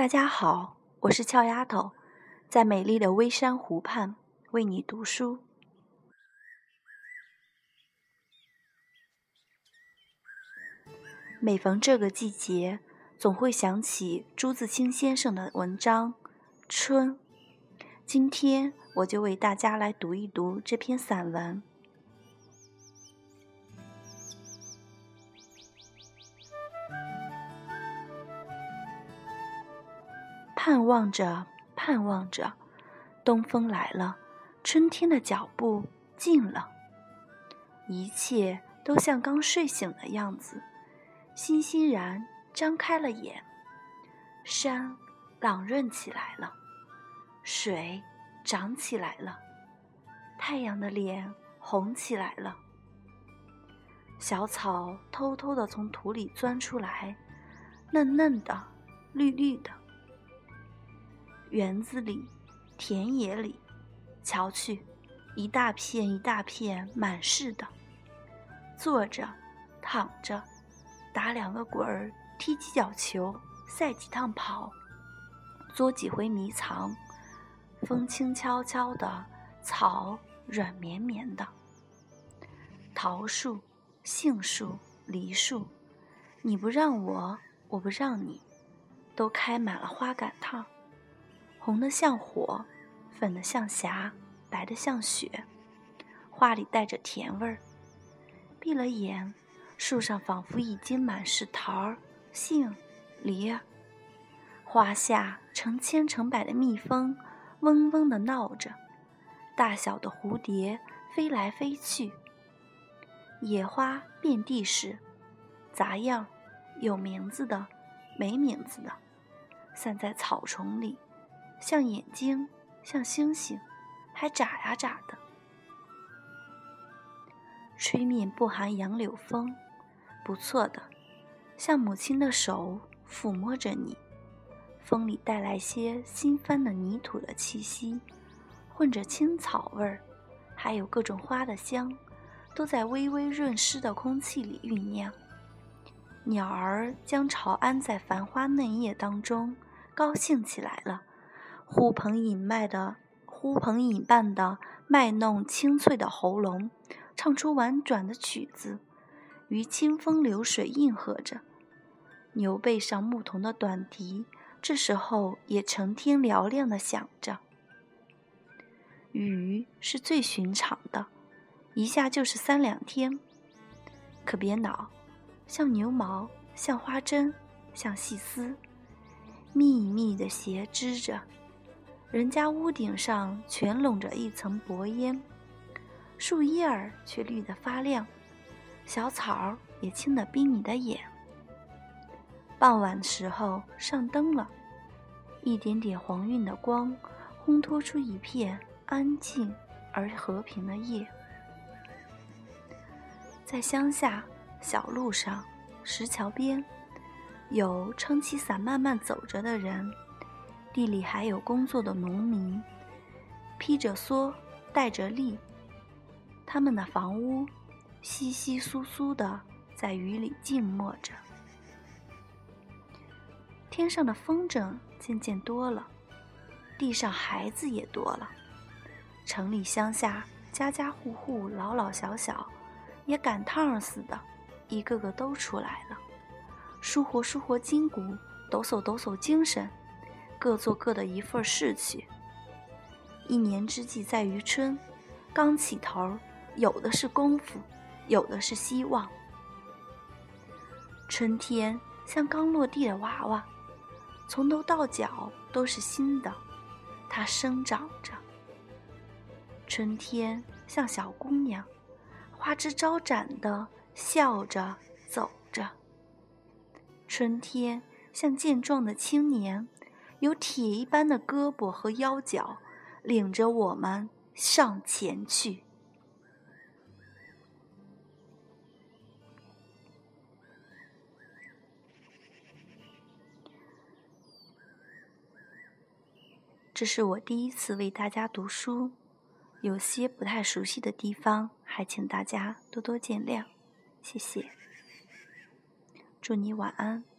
大家好，我是俏丫头，在美丽的微山湖畔为你读书。每逢这个季节，总会想起朱自清先生的文章《春》。今天我就为大家来读一读这篇散文。盼望着，盼望着，东风来了，春天的脚步近了，一切都像刚睡醒的样子。欣欣然张开了眼，山朗润起来了，水涨起来了，太阳的脸红起来了。小草偷偷地从土里钻出来，嫩嫩的，绿绿的。园子里，田野里，瞧去，一大片一大片满是的。坐着，躺着。打两个滚儿，踢几脚球，赛几趟跑，捉几回迷藏。风轻悄悄的，草软绵绵的。桃树、杏树、梨树，你不让我，我不让你，都开满了花杆烫，红的像火，粉的像霞，白的像雪，花里带着甜味儿。闭了眼。树上仿佛已经满是桃儿、杏、梨儿，花下成千成百的蜜蜂嗡嗡地闹着，大小的蝴蝶飞来飞去。野花遍地是，杂样，有名字的，没名字的，散在草丛里，像眼睛，像星星，还眨呀眨的。吹面不寒杨柳风。不错的，像母亲的手抚摸着你，风里带来些新翻的泥土的气息，混着青草味儿，还有各种花的香，都在微微润湿的空气里酝酿。鸟儿将巢安在繁花嫩叶当中，高兴起来了，呼朋引麦的，呼朋引伴的卖弄清脆的喉咙，唱出婉转的曲子。于清风流水应和着，牛背上牧童的短笛，这时候也成天嘹亮的响着。雨是最寻常的，一下就是三两天。可别恼，像牛毛，像花针，像细丝，密密的斜织着。人家屋顶上全笼着一层薄烟，树叶儿却绿得发亮。小草儿也青得逼你的眼。傍晚时候上灯了，一点点黄晕的光，烘托出一片安静而和平的夜。在乡下小路上、石桥边，有撑起伞慢慢走着的人，地里还有工作的农民，披着蓑，戴着笠，他们的房屋。稀稀疏疏的，在雨里静默着。天上的风筝渐渐多了，地上孩子也多了。城里乡下，家家户户老老小小，也赶趟似的，一个个都出来了，舒活舒活筋骨，抖擞抖擞精神，各做各的一份事情。一年之计在于春，刚起头，有的是功夫。有的是希望。春天像刚落地的娃娃，从头到脚都是新的，它生长着。春天像小姑娘，花枝招展的笑着走着。春天像健壮的青年，有铁一般的胳膊和腰脚，领着我们上前去。这是我第一次为大家读书，有些不太熟悉的地方，还请大家多多见谅，谢谢。祝你晚安。